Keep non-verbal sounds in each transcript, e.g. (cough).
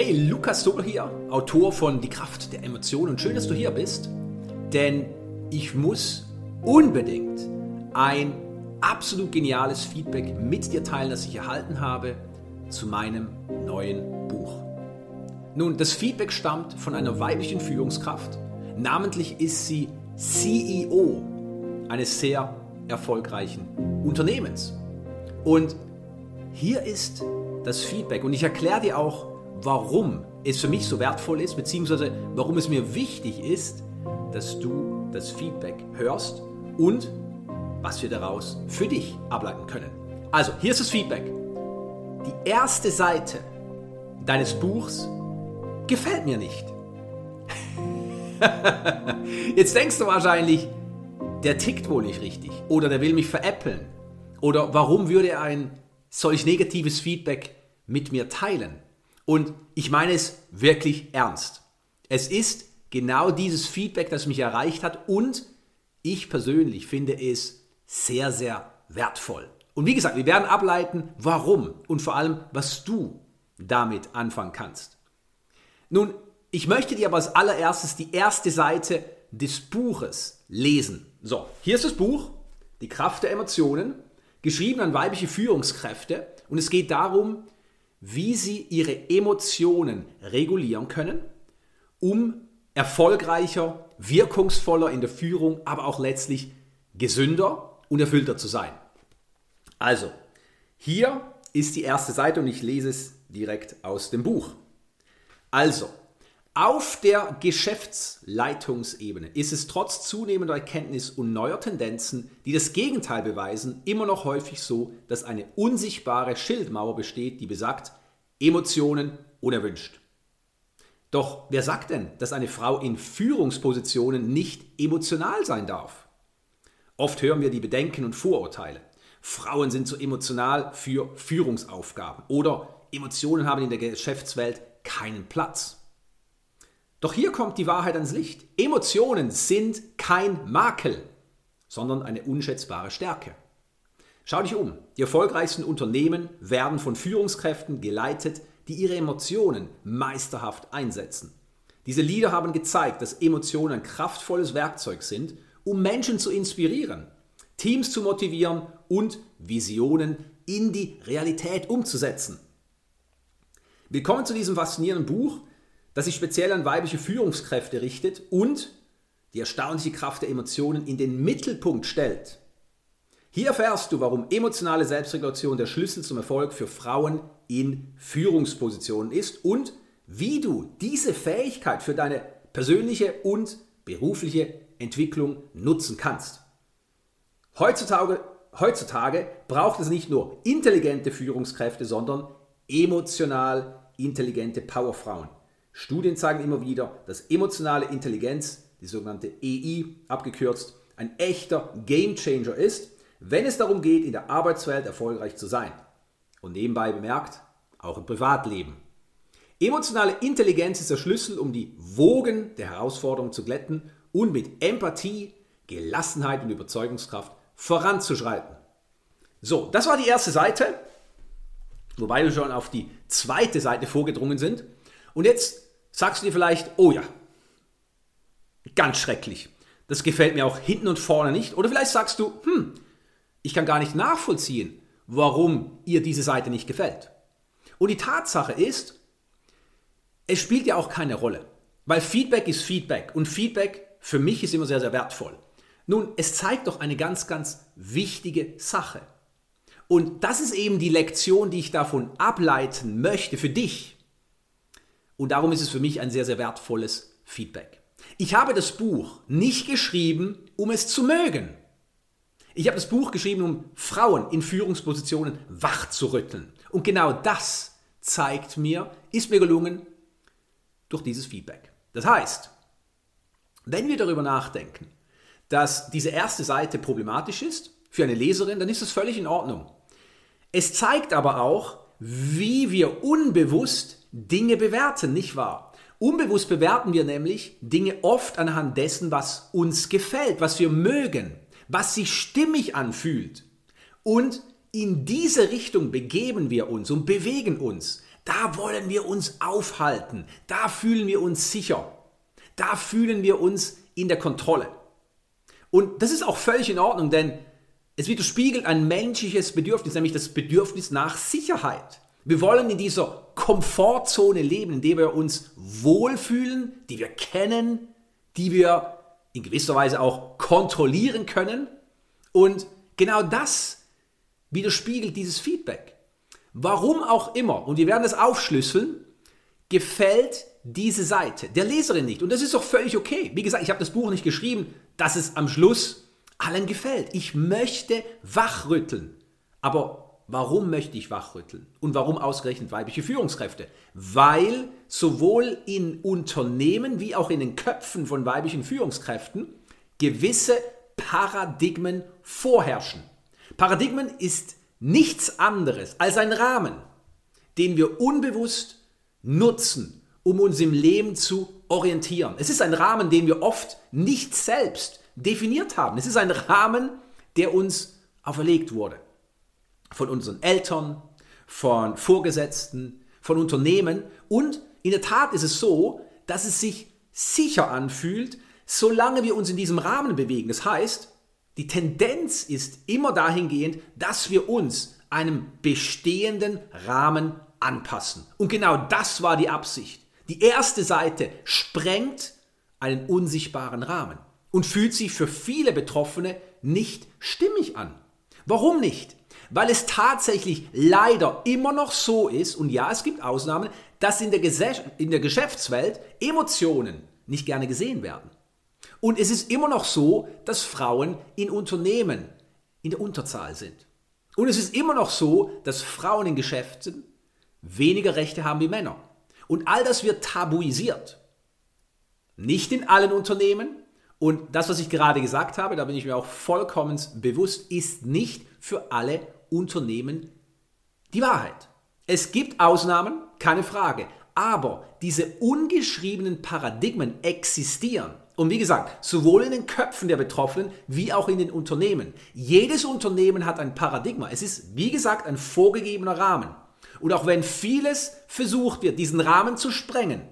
Hey, Lukas Sohl hier, Autor von Die Kraft der Emotionen. Schön, dass du hier bist, denn ich muss unbedingt ein absolut geniales Feedback mit dir teilen, das ich erhalten habe zu meinem neuen Buch. Nun, das Feedback stammt von einer weiblichen Führungskraft. Namentlich ist sie CEO eines sehr erfolgreichen Unternehmens. Und hier ist das Feedback und ich erkläre dir auch, warum es für mich so wertvoll ist, beziehungsweise warum es mir wichtig ist, dass du das Feedback hörst und was wir daraus für dich ableiten können. Also, hier ist das Feedback. Die erste Seite deines Buchs gefällt mir nicht. (laughs) Jetzt denkst du wahrscheinlich, der tickt wohl nicht richtig oder der will mich veräppeln oder warum würde er ein solch negatives Feedback mit mir teilen? Und ich meine es wirklich ernst. Es ist genau dieses Feedback, das mich erreicht hat und ich persönlich finde es sehr, sehr wertvoll. Und wie gesagt, wir werden ableiten, warum und vor allem, was du damit anfangen kannst. Nun, ich möchte dir aber als allererstes die erste Seite des Buches lesen. So, hier ist das Buch, Die Kraft der Emotionen, geschrieben an weibliche Führungskräfte und es geht darum, wie sie ihre Emotionen regulieren können, um erfolgreicher, wirkungsvoller in der Führung, aber auch letztlich gesünder und erfüllter zu sein. Also, hier ist die erste Seite und ich lese es direkt aus dem Buch. Also, auf der Geschäftsleitungsebene ist es trotz zunehmender Erkenntnis und neuer Tendenzen, die das Gegenteil beweisen, immer noch häufig so, dass eine unsichtbare Schildmauer besteht, die besagt, Emotionen unerwünscht. Doch wer sagt denn, dass eine Frau in Führungspositionen nicht emotional sein darf? Oft hören wir die Bedenken und Vorurteile. Frauen sind zu emotional für Führungsaufgaben oder Emotionen haben in der Geschäftswelt keinen Platz. Doch hier kommt die Wahrheit ans Licht. Emotionen sind kein Makel, sondern eine unschätzbare Stärke. Schau dich um. Die erfolgreichsten Unternehmen werden von Führungskräften geleitet, die ihre Emotionen meisterhaft einsetzen. Diese Lieder haben gezeigt, dass Emotionen ein kraftvolles Werkzeug sind, um Menschen zu inspirieren, Teams zu motivieren und Visionen in die Realität umzusetzen. Willkommen zu diesem faszinierenden Buch, das sich speziell an weibliche Führungskräfte richtet und die erstaunliche Kraft der Emotionen in den Mittelpunkt stellt. Hier erfährst du, warum emotionale Selbstregulation der Schlüssel zum Erfolg für Frauen in Führungspositionen ist und wie du diese Fähigkeit für deine persönliche und berufliche Entwicklung nutzen kannst. Heutzutage, heutzutage braucht es nicht nur intelligente Führungskräfte, sondern emotional intelligente Powerfrauen. Studien zeigen immer wieder, dass emotionale Intelligenz, die sogenannte EI abgekürzt, ein echter Gamechanger ist, wenn es darum geht, in der Arbeitswelt erfolgreich zu sein. Und nebenbei bemerkt, auch im Privatleben. Emotionale Intelligenz ist der Schlüssel, um die Wogen der Herausforderungen zu glätten und mit Empathie, Gelassenheit und Überzeugungskraft voranzuschreiten. So, das war die erste Seite, wobei wir schon auf die zweite Seite vorgedrungen sind. Und jetzt sagst du dir vielleicht, oh ja, ganz schrecklich. Das gefällt mir auch hinten und vorne nicht. Oder vielleicht sagst du, hm, ich kann gar nicht nachvollziehen, warum ihr diese Seite nicht gefällt. Und die Tatsache ist, es spielt ja auch keine Rolle, weil Feedback ist Feedback und Feedback für mich ist immer sehr, sehr wertvoll. Nun, es zeigt doch eine ganz, ganz wichtige Sache. Und das ist eben die Lektion, die ich davon ableiten möchte für dich. Und darum ist es für mich ein sehr, sehr wertvolles Feedback. Ich habe das Buch nicht geschrieben, um es zu mögen. Ich habe das Buch geschrieben, um Frauen in Führungspositionen wach zu rütteln. Und genau das zeigt mir, ist mir gelungen durch dieses Feedback. Das heißt, wenn wir darüber nachdenken, dass diese erste Seite problematisch ist für eine Leserin, dann ist das völlig in Ordnung. Es zeigt aber auch, wie wir unbewusst Dinge bewerten, nicht wahr? Unbewusst bewerten wir nämlich Dinge oft anhand dessen, was uns gefällt, was wir mögen, was sich stimmig anfühlt. Und in diese Richtung begeben wir uns und bewegen uns. Da wollen wir uns aufhalten. Da fühlen wir uns sicher. Da fühlen wir uns in der Kontrolle. Und das ist auch völlig in Ordnung, denn es widerspiegelt ein menschliches Bedürfnis, nämlich das Bedürfnis nach Sicherheit. Wir wollen in dieser Komfortzone leben, in der wir uns wohlfühlen, die wir kennen, die wir in gewisser Weise auch kontrollieren können. Und genau das widerspiegelt dieses Feedback. Warum auch immer, und wir werden es aufschlüsseln, gefällt diese Seite der Leserin nicht. Und das ist doch völlig okay. Wie gesagt, ich habe das Buch nicht geschrieben, dass es am Schluss allen gefällt. Ich möchte wachrütteln. Aber warum möchte ich wachrütteln? Und warum ausgerechnet weibliche Führungskräfte? Weil sowohl in Unternehmen wie auch in den Köpfen von weiblichen Führungskräften gewisse Paradigmen vorherrschen. Paradigmen ist nichts anderes als ein Rahmen, den wir unbewusst nutzen, um uns im Leben zu orientieren. Es ist ein Rahmen, den wir oft nicht selbst definiert haben. Es ist ein Rahmen, der uns auferlegt wurde. Von unseren Eltern, von Vorgesetzten, von Unternehmen. Und in der Tat ist es so, dass es sich sicher anfühlt, solange wir uns in diesem Rahmen bewegen. Das heißt, die Tendenz ist immer dahingehend, dass wir uns einem bestehenden Rahmen anpassen. Und genau das war die Absicht. Die erste Seite sprengt einen unsichtbaren Rahmen und fühlt sich für viele Betroffene nicht stimmig an. Warum nicht? Weil es tatsächlich leider immer noch so ist, und ja, es gibt Ausnahmen, dass in der, in der Geschäftswelt Emotionen nicht gerne gesehen werden. Und es ist immer noch so, dass Frauen in Unternehmen in der Unterzahl sind. Und es ist immer noch so, dass Frauen in Geschäften weniger Rechte haben wie Männer. Und all das wird tabuisiert. Nicht in allen Unternehmen, und das, was ich gerade gesagt habe, da bin ich mir auch vollkommen bewusst, ist nicht für alle Unternehmen die Wahrheit. Es gibt Ausnahmen, keine Frage. Aber diese ungeschriebenen Paradigmen existieren. Und wie gesagt, sowohl in den Köpfen der Betroffenen wie auch in den Unternehmen. Jedes Unternehmen hat ein Paradigma. Es ist, wie gesagt, ein vorgegebener Rahmen. Und auch wenn vieles versucht wird, diesen Rahmen zu sprengen,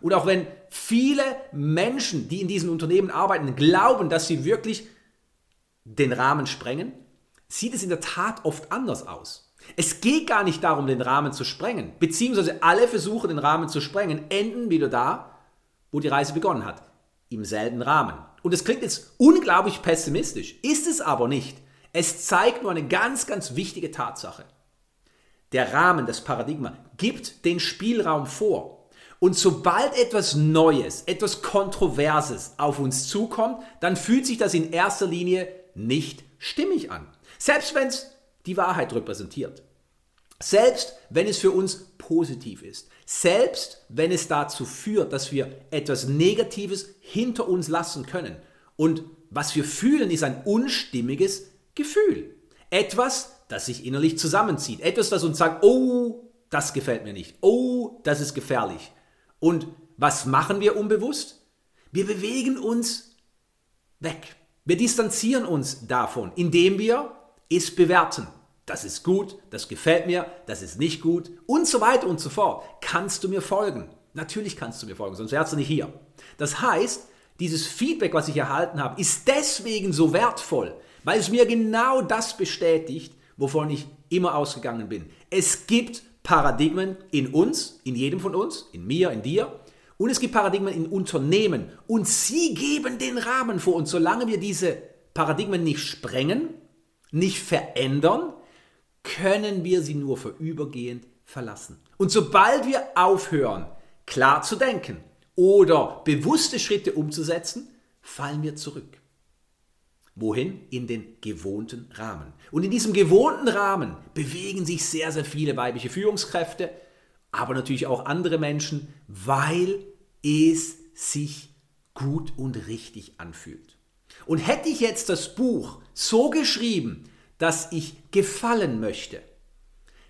und auch wenn viele Menschen, die in diesen Unternehmen arbeiten, glauben, dass sie wirklich den Rahmen sprengen, sieht es in der Tat oft anders aus. Es geht gar nicht darum, den Rahmen zu sprengen, beziehungsweise alle Versuche, den Rahmen zu sprengen, enden wieder da, wo die Reise begonnen hat, im selben Rahmen. Und es klingt jetzt unglaublich pessimistisch, ist es aber nicht. Es zeigt nur eine ganz, ganz wichtige Tatsache. Der Rahmen, das Paradigma, gibt den Spielraum vor. Und sobald etwas Neues, etwas Kontroverses auf uns zukommt, dann fühlt sich das in erster Linie nicht stimmig an. Selbst wenn es die Wahrheit repräsentiert. Selbst wenn es für uns positiv ist. Selbst wenn es dazu führt, dass wir etwas Negatives hinter uns lassen können. Und was wir fühlen, ist ein unstimmiges Gefühl. Etwas, das sich innerlich zusammenzieht. Etwas, das uns sagt, oh, das gefällt mir nicht. Oh, das ist gefährlich. Und was machen wir unbewusst? Wir bewegen uns weg. Wir distanzieren uns davon, indem wir es bewerten. Das ist gut, das gefällt mir, das ist nicht gut und so weiter und so fort. Kannst du mir folgen? Natürlich kannst du mir folgen, sonst wärst du nicht hier. Das heißt, dieses Feedback, was ich erhalten habe, ist deswegen so wertvoll, weil es mir genau das bestätigt, wovon ich immer ausgegangen bin. Es gibt Paradigmen in uns, in jedem von uns, in mir, in dir. Und es gibt Paradigmen in Unternehmen. Und sie geben den Rahmen vor. Und solange wir diese Paradigmen nicht sprengen, nicht verändern, können wir sie nur vorübergehend verlassen. Und sobald wir aufhören, klar zu denken oder bewusste Schritte umzusetzen, fallen wir zurück. Wohin? In den gewohnten Rahmen. Und in diesem gewohnten Rahmen bewegen sich sehr, sehr viele weibliche Führungskräfte, aber natürlich auch andere Menschen, weil es sich gut und richtig anfühlt. Und hätte ich jetzt das Buch so geschrieben, dass ich gefallen möchte,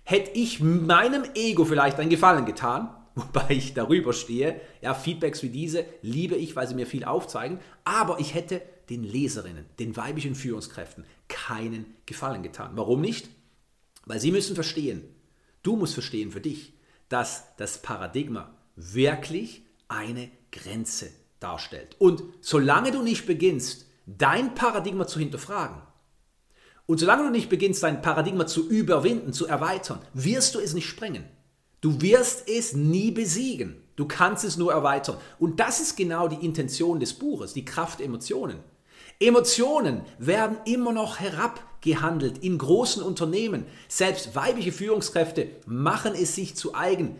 hätte ich meinem Ego vielleicht einen Gefallen getan, (laughs) wobei ich darüber stehe. Ja, Feedbacks wie diese liebe ich, weil sie mir viel aufzeigen, aber ich hätte den Leserinnen, den weiblichen Führungskräften keinen Gefallen getan. Warum nicht? Weil sie müssen verstehen, du musst verstehen für dich, dass das Paradigma wirklich eine Grenze darstellt. Und solange du nicht beginnst, dein Paradigma zu hinterfragen, und solange du nicht beginnst, dein Paradigma zu überwinden, zu erweitern, wirst du es nicht sprengen. Du wirst es nie besiegen. Du kannst es nur erweitern. Und das ist genau die Intention des Buches, die Kraft der Emotionen. Emotionen werden immer noch herabgehandelt in großen Unternehmen. Selbst weibliche Führungskräfte machen es sich zu eigen,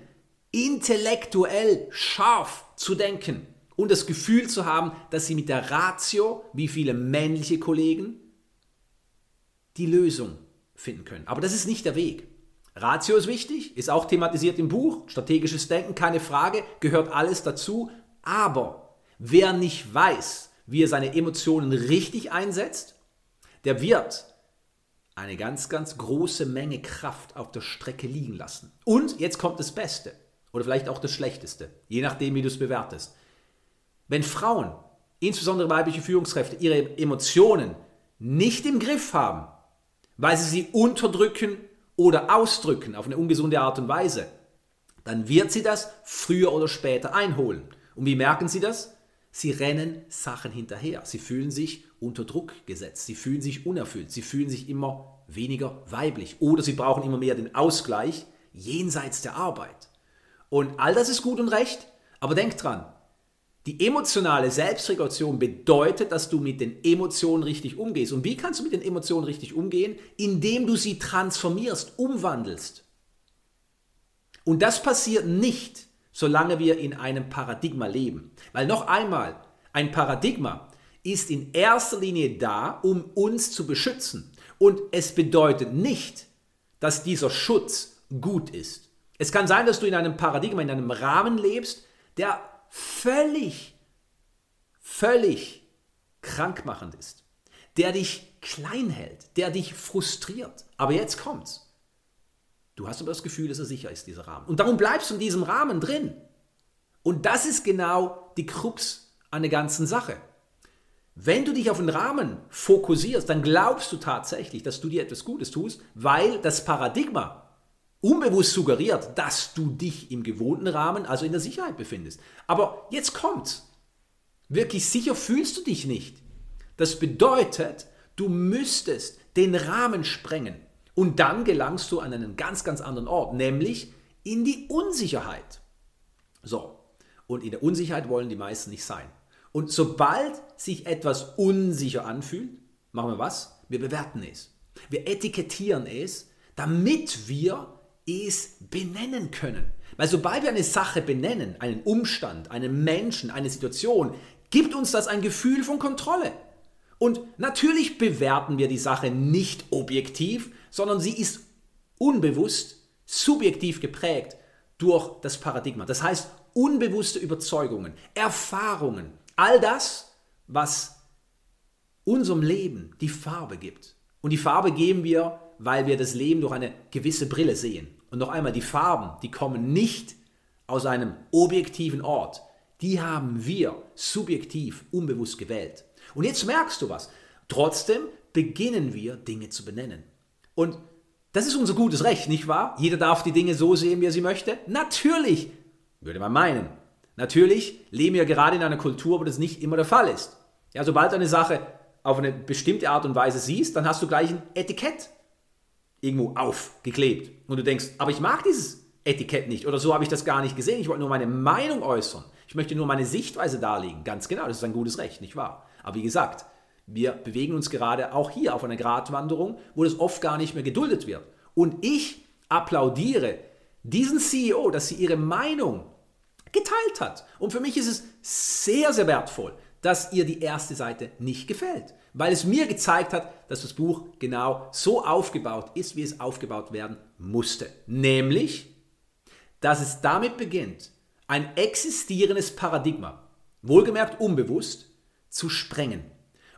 intellektuell scharf zu denken und das Gefühl zu haben, dass sie mit der Ratio, wie viele männliche Kollegen, die Lösung finden können. Aber das ist nicht der Weg. Ratio ist wichtig, ist auch thematisiert im Buch. Strategisches Denken, keine Frage, gehört alles dazu. Aber wer nicht weiß, wie er seine Emotionen richtig einsetzt, der wird eine ganz, ganz große Menge Kraft auf der Strecke liegen lassen. Und jetzt kommt das Beste oder vielleicht auch das Schlechteste, je nachdem, wie du es bewertest. Wenn Frauen, insbesondere weibliche Führungskräfte, ihre Emotionen nicht im Griff haben, weil sie sie unterdrücken oder ausdrücken auf eine ungesunde Art und Weise, dann wird sie das früher oder später einholen. Und wie merken sie das? Sie rennen Sachen hinterher. Sie fühlen sich unter Druck gesetzt. Sie fühlen sich unerfüllt. Sie fühlen sich immer weniger weiblich. Oder sie brauchen immer mehr den Ausgleich jenseits der Arbeit. Und all das ist gut und recht. Aber denk dran, die emotionale Selbstregulation bedeutet, dass du mit den Emotionen richtig umgehst. Und wie kannst du mit den Emotionen richtig umgehen? Indem du sie transformierst, umwandelst. Und das passiert nicht, solange wir in einem Paradigma leben. Weil noch einmal, ein Paradigma ist in erster Linie da, um uns zu beschützen. Und es bedeutet nicht, dass dieser Schutz gut ist. Es kann sein, dass du in einem Paradigma, in einem Rahmen lebst, der völlig, völlig krankmachend ist, der dich klein hält, der dich frustriert. Aber jetzt kommt's. Du hast aber das Gefühl, dass er sicher ist, dieser Rahmen. Und darum bleibst du in diesem Rahmen drin. Und das ist genau die Krux an der ganzen Sache. Wenn du dich auf den Rahmen fokussierst, dann glaubst du tatsächlich, dass du dir etwas Gutes tust, weil das Paradigma unbewusst suggeriert, dass du dich im gewohnten Rahmen, also in der Sicherheit befindest. Aber jetzt kommt's. Wirklich sicher fühlst du dich nicht. Das bedeutet, du müsstest den Rahmen sprengen. Und dann gelangst du an einen ganz, ganz anderen Ort, nämlich in die Unsicherheit. So, und in der Unsicherheit wollen die meisten nicht sein. Und sobald sich etwas unsicher anfühlt, machen wir was? Wir bewerten es. Wir etikettieren es, damit wir es benennen können. Weil sobald wir eine Sache benennen, einen Umstand, einen Menschen, eine Situation, gibt uns das ein Gefühl von Kontrolle. Und natürlich bewerten wir die Sache nicht objektiv, sondern sie ist unbewusst, subjektiv geprägt durch das Paradigma. Das heißt, unbewusste Überzeugungen, Erfahrungen, all das, was unserem Leben die Farbe gibt. Und die Farbe geben wir, weil wir das Leben durch eine gewisse Brille sehen. Und noch einmal, die Farben, die kommen nicht aus einem objektiven Ort. Die haben wir subjektiv, unbewusst gewählt. Und jetzt merkst du was. Trotzdem beginnen wir Dinge zu benennen. Und das ist unser gutes Recht, nicht wahr? Jeder darf die Dinge so sehen, wie er sie möchte. Natürlich, würde man meinen. Natürlich leben wir gerade in einer Kultur, wo das nicht immer der Fall ist. Ja, sobald du eine Sache auf eine bestimmte Art und Weise siehst, dann hast du gleich ein Etikett irgendwo aufgeklebt. Und du denkst, aber ich mag dieses Etikett nicht oder so habe ich das gar nicht gesehen. Ich wollte nur meine Meinung äußern. Ich möchte nur meine Sichtweise darlegen. Ganz genau, das ist ein gutes Recht, nicht wahr? Aber wie gesagt, wir bewegen uns gerade auch hier auf einer Gratwanderung, wo das oft gar nicht mehr geduldet wird. Und ich applaudiere diesen CEO, dass sie ihre Meinung geteilt hat. Und für mich ist es sehr, sehr wertvoll, dass ihr die erste Seite nicht gefällt weil es mir gezeigt hat, dass das Buch genau so aufgebaut ist, wie es aufgebaut werden musste. Nämlich, dass es damit beginnt, ein existierendes Paradigma, wohlgemerkt unbewusst, zu sprengen.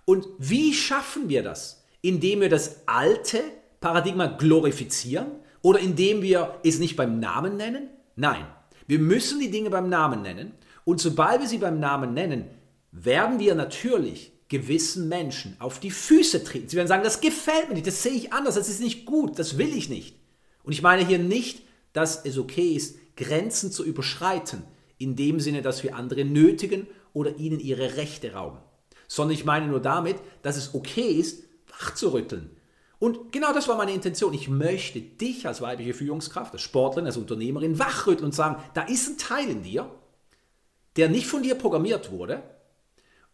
Und wie schaffen wir das? Indem wir das alte Paradigma glorifizieren oder indem wir es nicht beim Namen nennen? Nein, wir müssen die Dinge beim Namen nennen und sobald wir sie beim Namen nennen, werden wir natürlich gewissen Menschen auf die Füße treten. Sie werden sagen, das gefällt mir nicht, das sehe ich anders, das ist nicht gut, das will ich nicht. Und ich meine hier nicht, dass es okay ist, Grenzen zu überschreiten, in dem Sinne, dass wir andere nötigen oder ihnen ihre Rechte rauben. Sondern ich meine nur damit, dass es okay ist, wachzurütteln. Und genau das war meine Intention. Ich möchte dich als weibliche Führungskraft, als Sportlerin, als Unternehmerin wachrütteln und sagen, da ist ein Teil in dir, der nicht von dir programmiert wurde,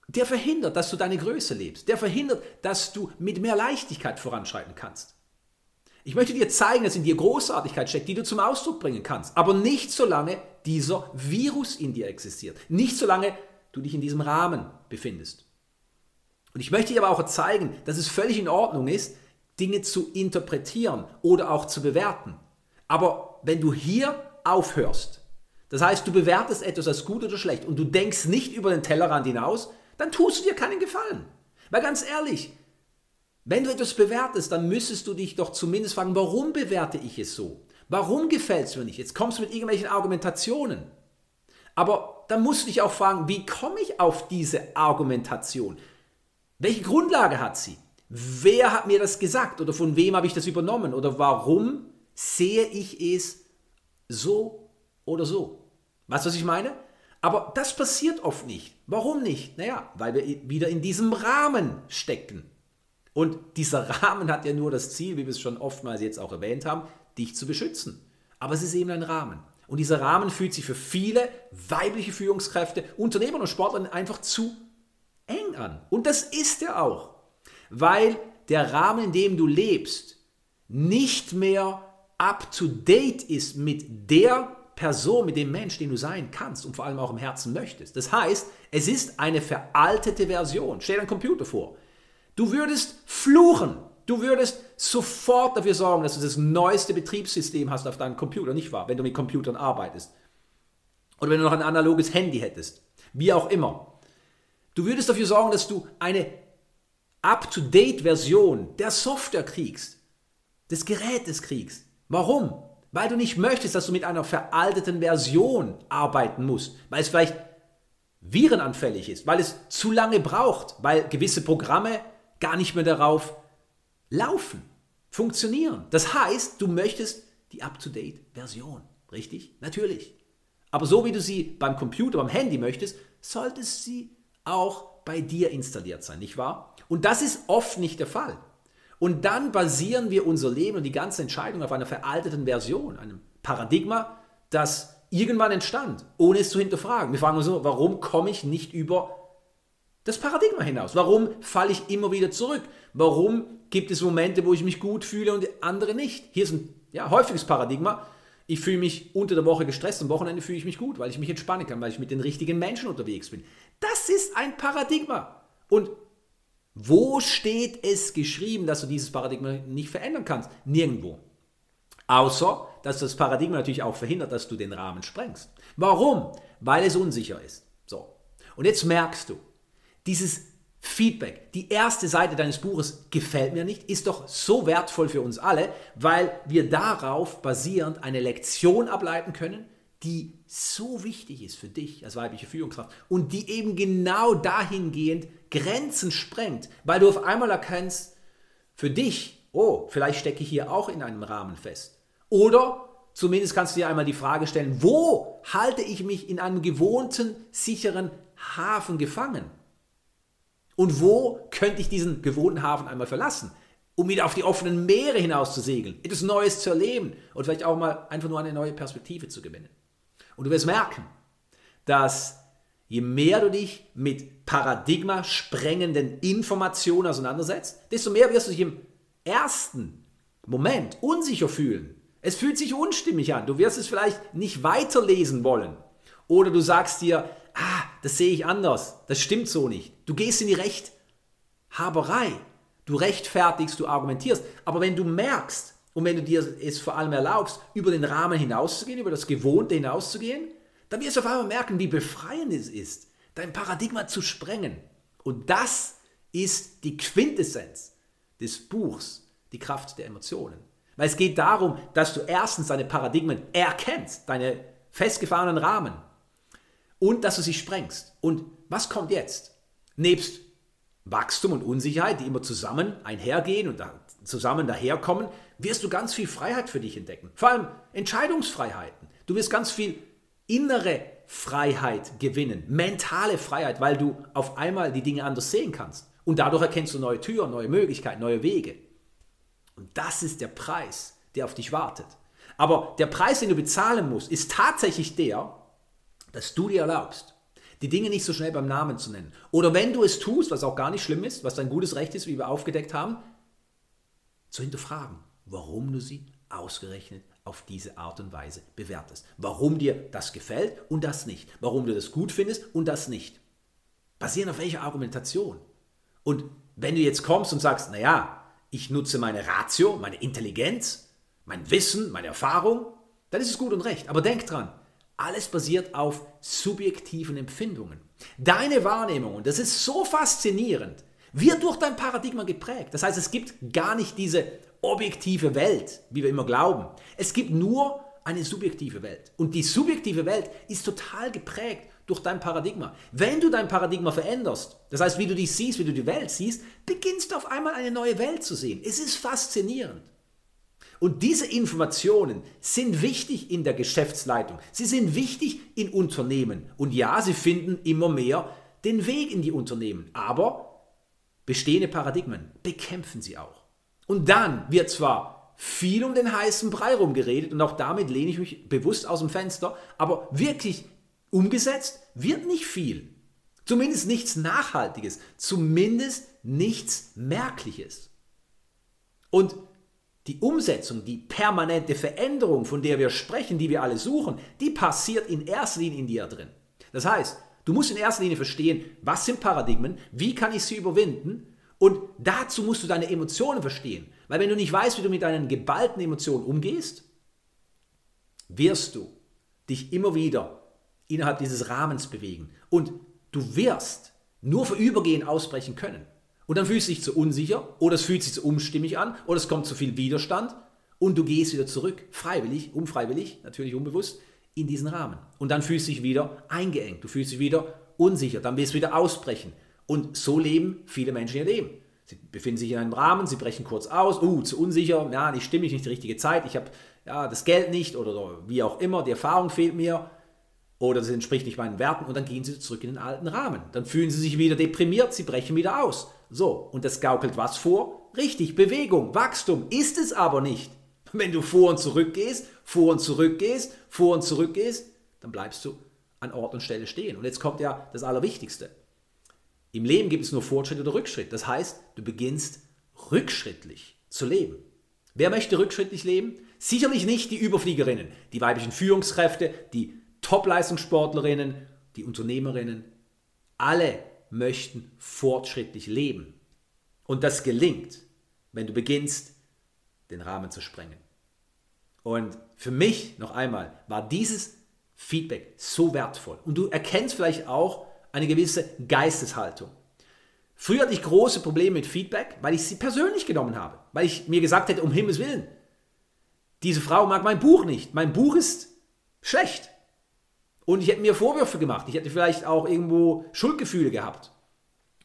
der verhindert, dass du deine Größe lebst, der verhindert, dass du mit mehr Leichtigkeit voranschreiten kannst. Ich möchte dir zeigen, dass in dir Großartigkeit steckt, die du zum Ausdruck bringen kannst, aber nicht solange dieser Virus in dir existiert, nicht solange du dich in diesem Rahmen befindest. Und ich möchte dir aber auch zeigen, dass es völlig in Ordnung ist, Dinge zu interpretieren oder auch zu bewerten. Aber wenn du hier aufhörst, das heißt, du bewertest etwas als gut oder schlecht und du denkst nicht über den Tellerrand hinaus, dann tust du dir keinen Gefallen. Weil ganz ehrlich, wenn du etwas bewertest, dann müsstest du dich doch zumindest fragen, warum bewerte ich es so? Warum gefällt es mir nicht? Jetzt kommst du mit irgendwelchen Argumentationen. Aber dann musst du dich auch fragen, wie komme ich auf diese Argumentation? Welche Grundlage hat sie? Wer hat mir das gesagt oder von wem habe ich das übernommen oder warum sehe ich es so oder so? Weißt du, was ich meine? Aber das passiert oft nicht. Warum nicht? Naja, weil wir wieder in diesem Rahmen stecken. Und dieser (laughs) Rahmen hat ja nur das Ziel, wie wir es schon oftmals jetzt auch erwähnt haben, dich zu beschützen. Aber es ist eben ein Rahmen. Und dieser Rahmen fühlt sich für viele weibliche Führungskräfte, Unternehmer und Sportler einfach zu eng an. Und das ist er auch. Weil der Rahmen, in dem du lebst, nicht mehr up to date ist mit der Person, mit dem Mensch, den du sein kannst und vor allem auch im Herzen möchtest. Das heißt, es ist eine veraltete Version. Stell dir einen Computer vor. Du würdest fluchen. Du würdest sofort dafür sorgen, dass du das neueste Betriebssystem hast auf deinem Computer, nicht wahr? Wenn du mit Computern arbeitest. Oder wenn du noch ein analoges Handy hättest. Wie auch immer. Du würdest dafür sorgen, dass du eine up-to-date-Version der Software kriegst, des Gerätes kriegst. Warum? Weil du nicht möchtest, dass du mit einer veralteten Version arbeiten musst, weil es vielleicht virenanfällig ist, weil es zu lange braucht, weil gewisse Programme gar nicht mehr darauf laufen, funktionieren. Das heißt, du möchtest die up-to-date-Version, richtig? Natürlich. Aber so wie du sie beim Computer, beim Handy möchtest, solltest sie auch bei dir installiert sein, nicht wahr? Und das ist oft nicht der Fall. Und dann basieren wir unser Leben und die ganze Entscheidung auf einer veralteten Version, einem Paradigma, das irgendwann entstand, ohne es zu hinterfragen. Wir fragen uns so, warum komme ich nicht über das Paradigma hinaus? Warum falle ich immer wieder zurück? Warum gibt es Momente, wo ich mich gut fühle und andere nicht? Hier ist ein ja, häufiges Paradigma. Ich fühle mich unter der Woche gestresst, am Wochenende fühle ich mich gut, weil ich mich entspannen kann, weil ich mit den richtigen Menschen unterwegs bin. Das ist ein Paradigma. Und wo steht es geschrieben, dass du dieses Paradigma nicht verändern kannst? Nirgendwo. Außer, dass das Paradigma natürlich auch verhindert, dass du den Rahmen sprengst. Warum? Weil es unsicher ist. So. Und jetzt merkst du, dieses Feedback, die erste Seite deines Buches gefällt mir nicht, ist doch so wertvoll für uns alle, weil wir darauf basierend eine Lektion ableiten können, die so wichtig ist für dich als weibliche Führungskraft und die eben genau dahingehend Grenzen sprengt, weil du auf einmal erkennst, für dich, oh, vielleicht stecke ich hier auch in einem Rahmen fest. Oder zumindest kannst du dir einmal die Frage stellen, wo halte ich mich in einem gewohnten, sicheren Hafen gefangen? Und wo könnte ich diesen gewohnten Hafen einmal verlassen, um wieder auf die offenen Meere hinaus zu segeln, etwas Neues zu erleben und vielleicht auch mal einfach nur eine neue Perspektive zu gewinnen? Und du wirst merken, dass je mehr du dich mit Paradigma sprengenden Informationen auseinandersetzt, desto mehr wirst du dich im ersten Moment unsicher fühlen. Es fühlt sich unstimmig an. Du wirst es vielleicht nicht weiterlesen wollen. Oder du sagst dir, ah, das sehe ich anders, das stimmt so nicht. Du gehst in die Rechthaberei, du rechtfertigst, du argumentierst. Aber wenn du merkst und wenn du dir es vor allem erlaubst, über den Rahmen hinauszugehen, über das Gewohnte hinauszugehen, dann wirst du auf einmal merken, wie befreiend es ist, dein Paradigma zu sprengen. Und das ist die Quintessenz des Buchs, die Kraft der Emotionen. Weil es geht darum, dass du erstens deine Paradigmen erkennst, deine festgefahrenen Rahmen, und dass du sie sprengst. Und was kommt jetzt? Nebst Wachstum und Unsicherheit, die immer zusammen einhergehen und zusammen daherkommen, wirst du ganz viel Freiheit für dich entdecken. Vor allem Entscheidungsfreiheiten. Du wirst ganz viel innere Freiheit gewinnen, mentale Freiheit, weil du auf einmal die Dinge anders sehen kannst. Und dadurch erkennst du neue Türen, neue Möglichkeiten, neue Wege. Und das ist der Preis, der auf dich wartet. Aber der Preis, den du bezahlen musst, ist tatsächlich der, dass du dir erlaubst, die Dinge nicht so schnell beim Namen zu nennen. Oder wenn du es tust, was auch gar nicht schlimm ist, was dein gutes Recht ist, wie wir aufgedeckt haben, zu hinterfragen, warum du sie ausgerechnet auf diese Art und Weise bewertest. Warum dir das gefällt und das nicht. Warum du das gut findest und das nicht. Basieren auf welcher Argumentation? Und wenn du jetzt kommst und sagst, naja, ich nutze meine Ratio, meine Intelligenz, mein Wissen, meine Erfahrung, dann ist es gut und recht. Aber denk dran, alles basiert auf subjektiven Empfindungen. Deine Wahrnehmung, und das ist so faszinierend, wird durch dein Paradigma geprägt. Das heißt, es gibt gar nicht diese objektive Welt, wie wir immer glauben. Es gibt nur eine subjektive Welt. Und die subjektive Welt ist total geprägt durch dein Paradigma. Wenn du dein Paradigma veränderst, das heißt, wie du dich siehst, wie du die Welt siehst, beginnst du auf einmal eine neue Welt zu sehen. Es ist faszinierend. Und diese Informationen sind wichtig in der Geschäftsleitung. Sie sind wichtig in Unternehmen. Und ja, sie finden immer mehr den Weg in die Unternehmen. Aber bestehende Paradigmen bekämpfen sie auch. Und dann wird zwar viel um den heißen Brei rumgeredet und auch damit lehne ich mich bewusst aus dem Fenster, aber wirklich umgesetzt wird nicht viel. Zumindest nichts Nachhaltiges, zumindest nichts Merkliches. Und die Umsetzung, die permanente Veränderung, von der wir sprechen, die wir alle suchen, die passiert in erster Linie in dir drin. Das heißt, du musst in erster Linie verstehen, was sind Paradigmen, wie kann ich sie überwinden und dazu musst du deine Emotionen verstehen. Weil wenn du nicht weißt, wie du mit deinen geballten Emotionen umgehst, wirst du dich immer wieder innerhalb dieses Rahmens bewegen. Und du wirst nur vorübergehend ausbrechen können. Und dann fühlst du dich zu unsicher oder es fühlt sich zu unstimmig an oder es kommt zu viel Widerstand und du gehst wieder zurück, freiwillig, unfreiwillig, natürlich unbewusst, in diesen Rahmen. Und dann fühlst du dich wieder eingeengt, du fühlst dich wieder unsicher, dann wirst du wieder ausbrechen. Und so leben viele Menschen ihr Leben. Sie befinden sich in einem Rahmen, sie brechen kurz aus, uh, zu unsicher, ja, nicht stimmig, nicht die richtige Zeit, ich habe ja, das Geld nicht oder wie auch immer, die Erfahrung fehlt mir oder es entspricht nicht meinen Werten und dann gehen sie zurück in den alten Rahmen. Dann fühlen sie sich wieder deprimiert, sie brechen wieder aus. So, und das gaukelt was vor? Richtig, Bewegung, Wachstum, ist es aber nicht. Wenn du vor und zurück gehst, vor und zurück gehst, vor und zurück gehst, dann bleibst du an Ort und Stelle stehen. Und jetzt kommt ja das Allerwichtigste. Im Leben gibt es nur Fortschritt oder Rückschritt. Das heißt, du beginnst rückschrittlich zu leben. Wer möchte rückschrittlich leben? Sicherlich nicht die Überfliegerinnen, die weiblichen Führungskräfte, die Top-Leistungssportlerinnen, die Unternehmerinnen. Alle möchten fortschrittlich leben. Und das gelingt, wenn du beginnst, den Rahmen zu sprengen. Und für mich noch einmal war dieses Feedback so wertvoll. Und du erkennst vielleicht auch, eine gewisse Geisteshaltung. Früher hatte ich große Probleme mit Feedback, weil ich sie persönlich genommen habe, weil ich mir gesagt hätte, um Himmels Willen, diese Frau mag mein Buch nicht, mein Buch ist schlecht. Und ich hätte mir Vorwürfe gemacht, ich hätte vielleicht auch irgendwo Schuldgefühle gehabt.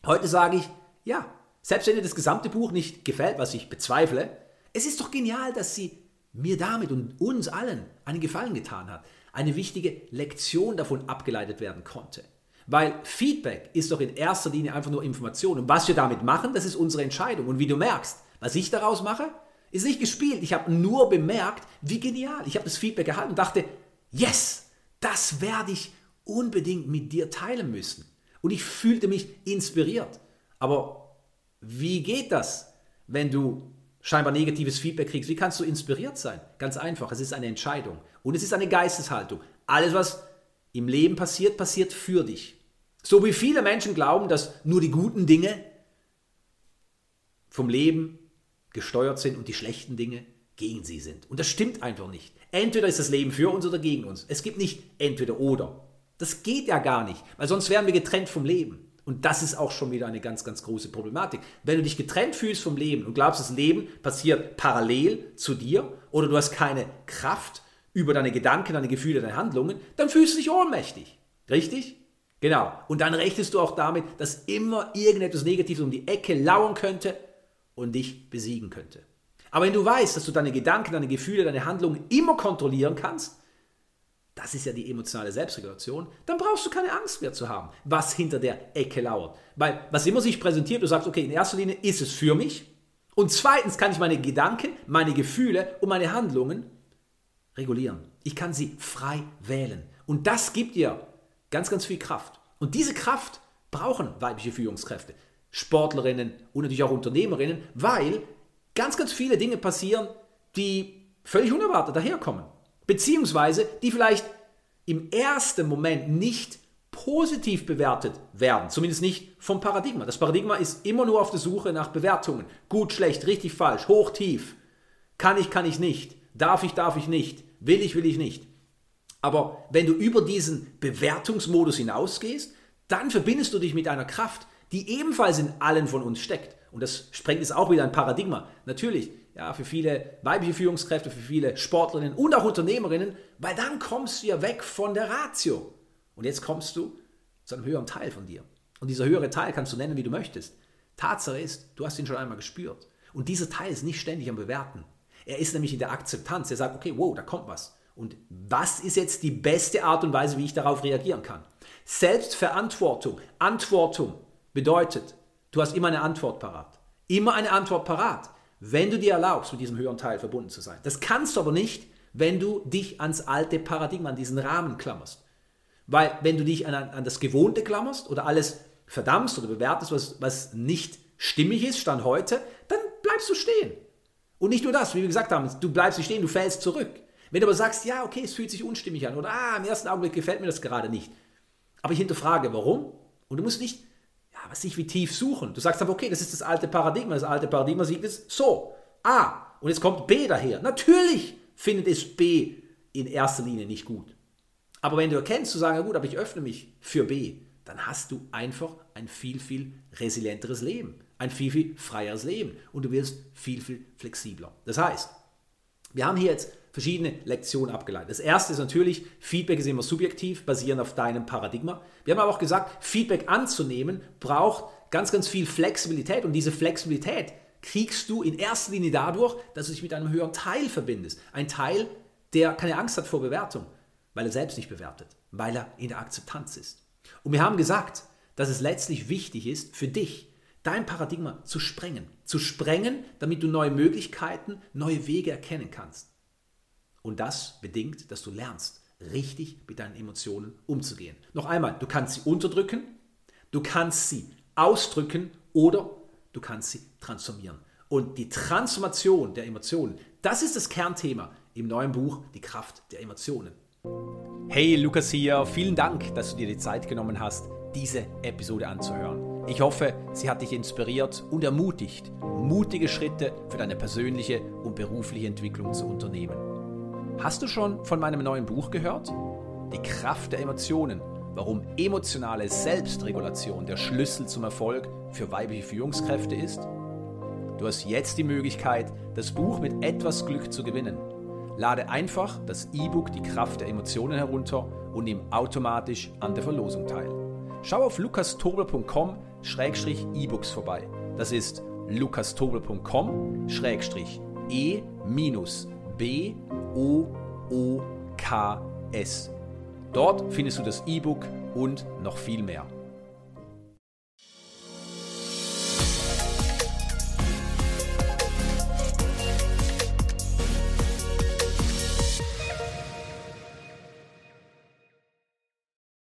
Heute sage ich, ja, selbst wenn dir das gesamte Buch nicht gefällt, was ich bezweifle, es ist doch genial, dass sie mir damit und uns allen einen Gefallen getan hat. Eine wichtige Lektion davon abgeleitet werden konnte. Weil Feedback ist doch in erster Linie einfach nur Information. Und was wir damit machen, das ist unsere Entscheidung. Und wie du merkst, was ich daraus mache, ist nicht gespielt. Ich habe nur bemerkt, wie genial. Ich habe das Feedback erhalten und dachte, yes, das werde ich unbedingt mit dir teilen müssen. Und ich fühlte mich inspiriert. Aber wie geht das, wenn du scheinbar negatives Feedback kriegst? Wie kannst du inspiriert sein? Ganz einfach, es ist eine Entscheidung. Und es ist eine Geisteshaltung. Alles, was im Leben passiert, passiert für dich. So wie viele Menschen glauben, dass nur die guten Dinge vom Leben gesteuert sind und die schlechten Dinge gegen sie sind. Und das stimmt einfach nicht. Entweder ist das Leben für uns oder gegen uns. Es gibt nicht entweder oder. Das geht ja gar nicht, weil sonst wären wir getrennt vom Leben. Und das ist auch schon wieder eine ganz, ganz große Problematik. Wenn du dich getrennt fühlst vom Leben und glaubst, das Leben passiert parallel zu dir oder du hast keine Kraft über deine Gedanken, deine Gefühle, deine Handlungen, dann fühlst du dich ohnmächtig. Richtig? Genau. Und dann rechnest du auch damit, dass immer irgendetwas Negatives um die Ecke lauern könnte und dich besiegen könnte. Aber wenn du weißt, dass du deine Gedanken, deine Gefühle, deine Handlungen immer kontrollieren kannst, das ist ja die emotionale Selbstregulation, dann brauchst du keine Angst mehr zu haben, was hinter der Ecke lauert. Weil was immer sich präsentiert, du sagst, okay, in erster Linie ist es für mich und zweitens kann ich meine Gedanken, meine Gefühle und meine Handlungen regulieren. Ich kann sie frei wählen. Und das gibt dir ganz, ganz viel Kraft. Und diese Kraft brauchen weibliche Führungskräfte, Sportlerinnen und natürlich auch Unternehmerinnen, weil ganz, ganz viele Dinge passieren, die völlig unerwartet daherkommen. Beziehungsweise die vielleicht im ersten Moment nicht positiv bewertet werden, zumindest nicht vom Paradigma. Das Paradigma ist immer nur auf der Suche nach Bewertungen. Gut, schlecht, richtig, falsch, hoch, tief. Kann ich, kann ich nicht. Darf ich, darf ich nicht. Will ich, will ich nicht. Aber wenn du über diesen Bewertungsmodus hinausgehst, dann verbindest du dich mit einer Kraft, die ebenfalls in allen von uns steckt. Und das sprengt es auch wieder ein Paradigma. Natürlich, ja, für viele weibliche Führungskräfte, für viele Sportlerinnen und auch Unternehmerinnen, weil dann kommst du ja weg von der Ratio. Und jetzt kommst du zu einem höheren Teil von dir. Und dieser höhere Teil kannst du nennen, wie du möchtest. Tatsache ist, du hast ihn schon einmal gespürt. Und dieser Teil ist nicht ständig am Bewerten. Er ist nämlich in der Akzeptanz. Er sagt, okay, wow, da kommt was. Und was ist jetzt die beste Art und Weise, wie ich darauf reagieren kann? Selbstverantwortung, Antwortung bedeutet, du hast immer eine Antwort parat. Immer eine Antwort parat, wenn du dir erlaubst, mit diesem höheren Teil verbunden zu sein. Das kannst du aber nicht, wenn du dich ans alte Paradigma, an diesen Rahmen klammerst. Weil wenn du dich an, an das Gewohnte klammerst oder alles verdammst oder bewertest, was, was nicht stimmig ist, Stand heute, dann bleibst du stehen. Und nicht nur das, wie wir gesagt haben, du bleibst nicht stehen, du fällst zurück. Wenn du aber sagst, ja, okay, es fühlt sich unstimmig an oder ah, im ersten Augenblick gefällt mir das gerade nicht. Aber ich hinterfrage, warum? Und du musst nicht, was ich wie tief suchen. Du sagst aber, okay, das ist das alte Paradigma. Das alte Paradigma sieht es so. A. Und jetzt kommt B daher. Natürlich findet es B in erster Linie nicht gut. Aber wenn du erkennst, zu sagen, ja gut, aber ich öffne mich für B, dann hast du einfach ein viel, viel resilienteres Leben, ein viel, viel freieres Leben und du wirst viel, viel flexibler. Das heißt, wir haben hier jetzt verschiedene Lektionen abgeleitet. Das erste ist natürlich, Feedback ist immer subjektiv, basierend auf deinem Paradigma. Wir haben aber auch gesagt, Feedback anzunehmen braucht ganz, ganz viel Flexibilität und diese Flexibilität kriegst du in erster Linie dadurch, dass du dich mit einem höheren Teil verbindest. Ein Teil, der keine Angst hat vor Bewertung, weil er selbst nicht bewertet, weil er in der Akzeptanz ist. Und wir haben gesagt, dass es letztlich wichtig ist für dich, dein Paradigma zu sprengen. Zu sprengen, damit du neue Möglichkeiten, neue Wege erkennen kannst. Und das bedingt, dass du lernst, richtig mit deinen Emotionen umzugehen. Noch einmal, du kannst sie unterdrücken, du kannst sie ausdrücken oder du kannst sie transformieren. Und die Transformation der Emotionen, das ist das Kernthema im neuen Buch Die Kraft der Emotionen. Hey, Lukas hier. Vielen Dank, dass du dir die Zeit genommen hast, diese Episode anzuhören. Ich hoffe, sie hat dich inspiriert und ermutigt, mutige Schritte für deine persönliche und berufliche Entwicklung zu unternehmen. Hast du schon von meinem neuen Buch gehört? Die Kraft der Emotionen. Warum emotionale Selbstregulation der Schlüssel zum Erfolg für weibliche Führungskräfte ist? Du hast jetzt die Möglichkeit, das Buch mit etwas Glück zu gewinnen. Lade einfach das E-Book Die Kraft der Emotionen herunter und nimm automatisch an der Verlosung teil. Schau auf lukastobel.com-e-books vorbei. Das ist lukastobel.com-e-b-o-o-k-s. Dort findest du das E-Book und noch viel mehr.